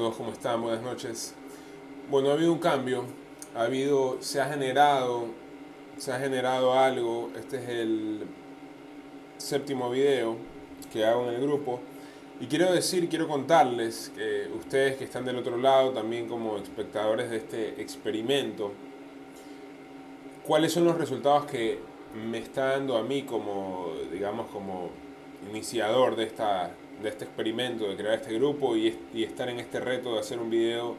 todos, ¿cómo están? Buenas noches. Bueno, ha habido un cambio, ha habido, se ha generado, se ha generado algo. Este es el séptimo video que hago en el grupo. Y quiero decir, quiero contarles que ustedes que están del otro lado, también como espectadores de este experimento, cuáles son los resultados que me está dando a mí como, digamos, como iniciador de esta de este experimento, de crear este grupo y, estar en este reto de hacer un video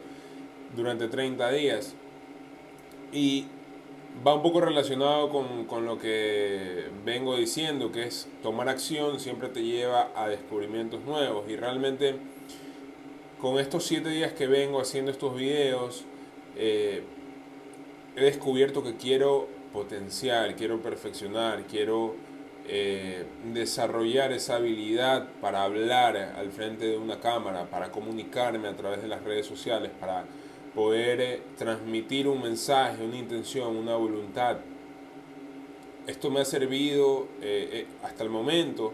durante 30 días. Y va un poco relacionado con, con, lo que vengo diciendo, que es tomar acción siempre te lleva a descubrimientos nuevos. Y realmente con estos 7 días que vengo haciendo estos videos, eh, he descubierto que quiero potenciar, quiero perfeccionar, quiero eh, desarrollar esa habilidad para hablar al frente de una cámara, para comunicarme a través de las redes sociales, para poder eh, transmitir un mensaje, una intención, una voluntad. Esto me ha servido eh, hasta el momento,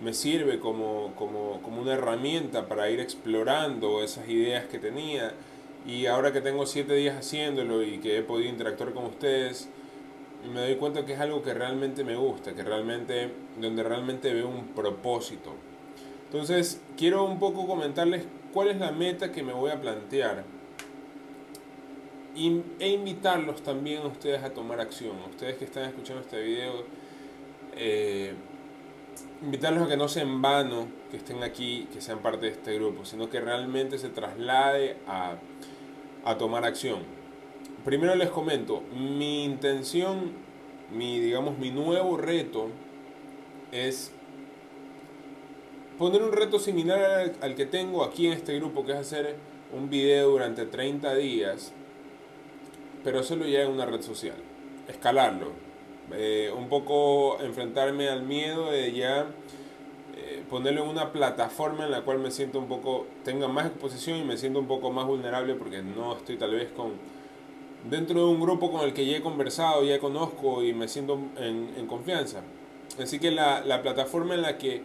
me sirve como, como, como una herramienta para ir explorando esas ideas que tenía y ahora que tengo siete días haciéndolo y que he podido interactuar con ustedes, y me doy cuenta que es algo que realmente me gusta, que realmente, donde realmente veo un propósito. Entonces, quiero un poco comentarles cuál es la meta que me voy a plantear e invitarlos también a ustedes a tomar acción, ustedes que están escuchando este video, eh, invitarlos a que no sea en vano que estén aquí, que sean parte de este grupo, sino que realmente se traslade a, a tomar acción primero les comento, mi intención, mi digamos mi nuevo reto es poner un reto similar al, que tengo aquí en este grupo, que es hacer un video durante 30 días, pero hacerlo ya en una red social, escalarlo, eh, un poco enfrentarme al miedo de ya eh, ponerlo en una plataforma en la cual me siento un poco, tenga más exposición y me siento un poco más vulnerable porque no estoy tal vez con dentro de un grupo con el que ya he conversado, ya conozco y me siento en, confianza. Así que la, plataforma en la que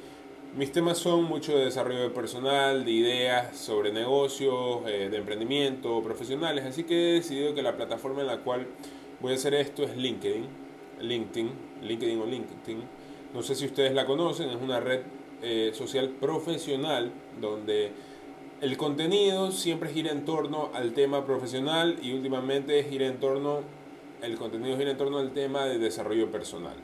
mis temas son mucho de desarrollo personal, de ideas sobre negocios, eh, de emprendimiento, profesionales. Así que he decidido que la plataforma en la cual voy a hacer esto es LinkedIn. LinkedIn, LinkedIn o LinkedIn. No sé si ustedes la conocen, es una red eh, social profesional donde el contenido siempre gira en torno al tema profesional y últimamente gira en torno, el contenido gira en torno al tema de desarrollo personal.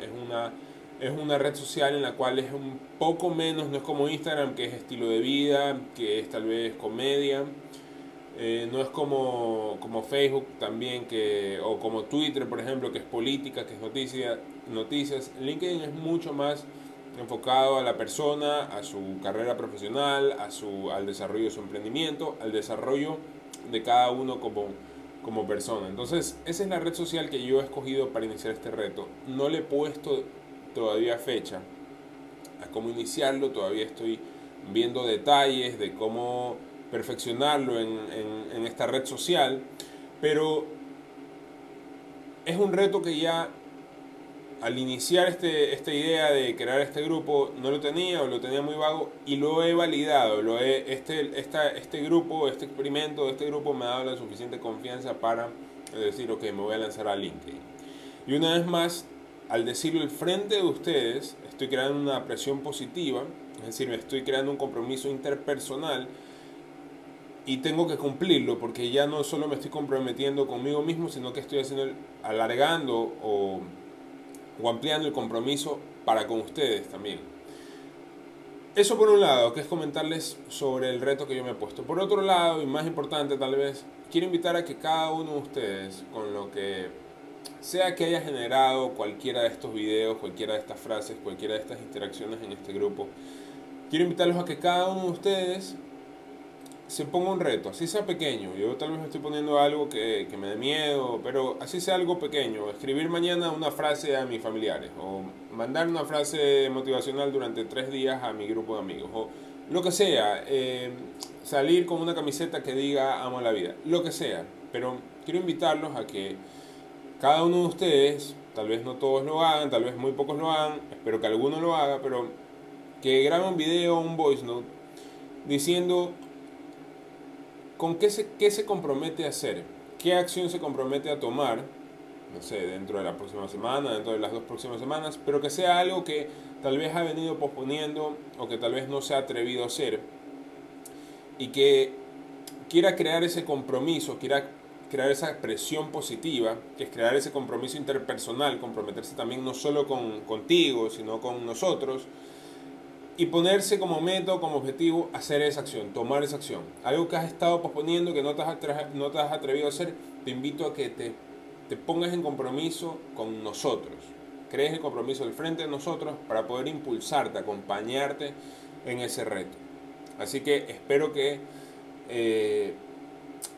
Es, una, es una red social en la cual es un poco menos, no es como Instagram, que es estilo de vida, que es tal vez comedia. Eh, no es como, como Facebook también, que, o como Twitter, por ejemplo, que es política, que es noticia, noticias. LinkedIn es mucho más enfocado a la persona, a su carrera profesional, a su, al desarrollo de su emprendimiento, al desarrollo de cada uno como, como persona. Entonces, esa es la red social que yo he escogido para iniciar este reto. No le he puesto todavía fecha a cómo iniciarlo, todavía estoy viendo detalles de cómo perfeccionarlo en, en, en esta red social, pero es un reto que ya al iniciar este, esta idea de crear este grupo no lo tenía o lo tenía muy vago y lo he validado. Lo este, esta, este grupo, este experimento este grupo me ha dado la suficiente confianza para decir, ok, me voy a lanzar a LinkedIn. Y una vez más, al decirlo al frente de ustedes, estoy creando una presión positiva, es decir, me estoy creando un compromiso interpersonal y tengo que cumplirlo porque ya no solo me estoy comprometiendo conmigo mismo, sino que estoy haciendo, alargando o o ampliando el compromiso para con ustedes también. Eso por un lado, que es comentarles sobre el reto que yo me he puesto. Por otro lado, y más importante tal vez, quiero invitar a que cada uno de ustedes, con lo que sea que haya generado cualquiera de estos videos, cualquiera de estas frases, cualquiera de estas interacciones en este grupo, quiero invitarlos a que cada uno de ustedes se ponga un reto, así sea pequeño. Yo tal vez me estoy poniendo algo que, que, me dé miedo, pero así sea algo pequeño. Escribir mañana una frase a mis familiares, o mandar una frase motivacional durante tres días a mi grupo de amigos, o lo que sea. Eh, salir con una camiseta que diga amo la vida, lo que sea. Pero quiero invitarlos a que cada uno de ustedes, tal vez no todos lo hagan, tal vez muy pocos lo hagan, espero que alguno lo haga, pero que grabe un video, un voice note, diciendo ¿con qué se, qué se compromete a hacer? ¿Qué acción se compromete a tomar? No sé, dentro de la próxima semana, dentro de las dos próximas semanas, pero que sea algo que tal vez ha venido posponiendo o que tal vez no se ha atrevido a hacer y que quiera crear ese compromiso, quiera crear esa presión positiva, que es crear ese compromiso interpersonal, comprometerse también no solo con, contigo, sino con nosotros, y ponerse como método, como objetivo, hacer esa acción, tomar esa acción. Algo que has estado posponiendo, que no te has, no te has atrevido a hacer, te invito a que te, te pongas en compromiso con nosotros. Crees el compromiso del frente de nosotros para poder impulsarte, acompañarte en ese reto. Así que espero que eh,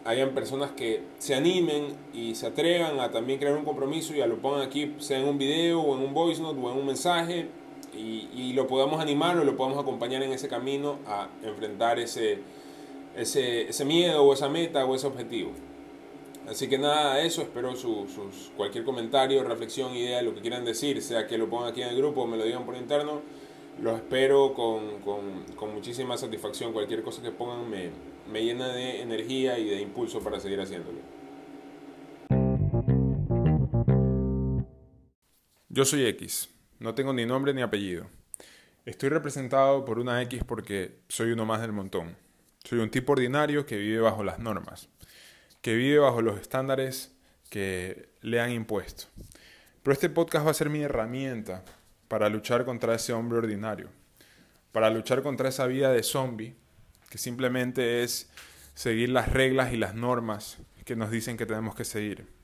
hayan personas que se animen y se atrevan a también crear un compromiso y a lo pongan aquí, sea en un video o en un voice note o en un mensaje y, lo podamos animar o lo podamos acompañar en ese camino a enfrentar ese, ese, ese miedo o esa meta o ese objetivo. Así que nada, eso, espero sus, cualquier comentario, reflexión, idea, lo que quieran decir, sea que lo pongan aquí en el grupo o me lo digan por interno, lo espero con, con, con muchísima satisfacción. Cualquier cosa que pongan me, me llena de energía y de impulso para seguir haciéndolo. Yo soy X, no tengo ni nombre ni apellido. Estoy representado por una X porque soy uno más del montón. Soy un tipo ordinario que vive bajo las normas, que vive bajo los estándares que le han impuesto. Pero este podcast va a ser mi herramienta para luchar contra ese hombre ordinario, para luchar contra esa vida de zombie que simplemente es seguir las reglas y las normas que nos dicen que tenemos que seguir.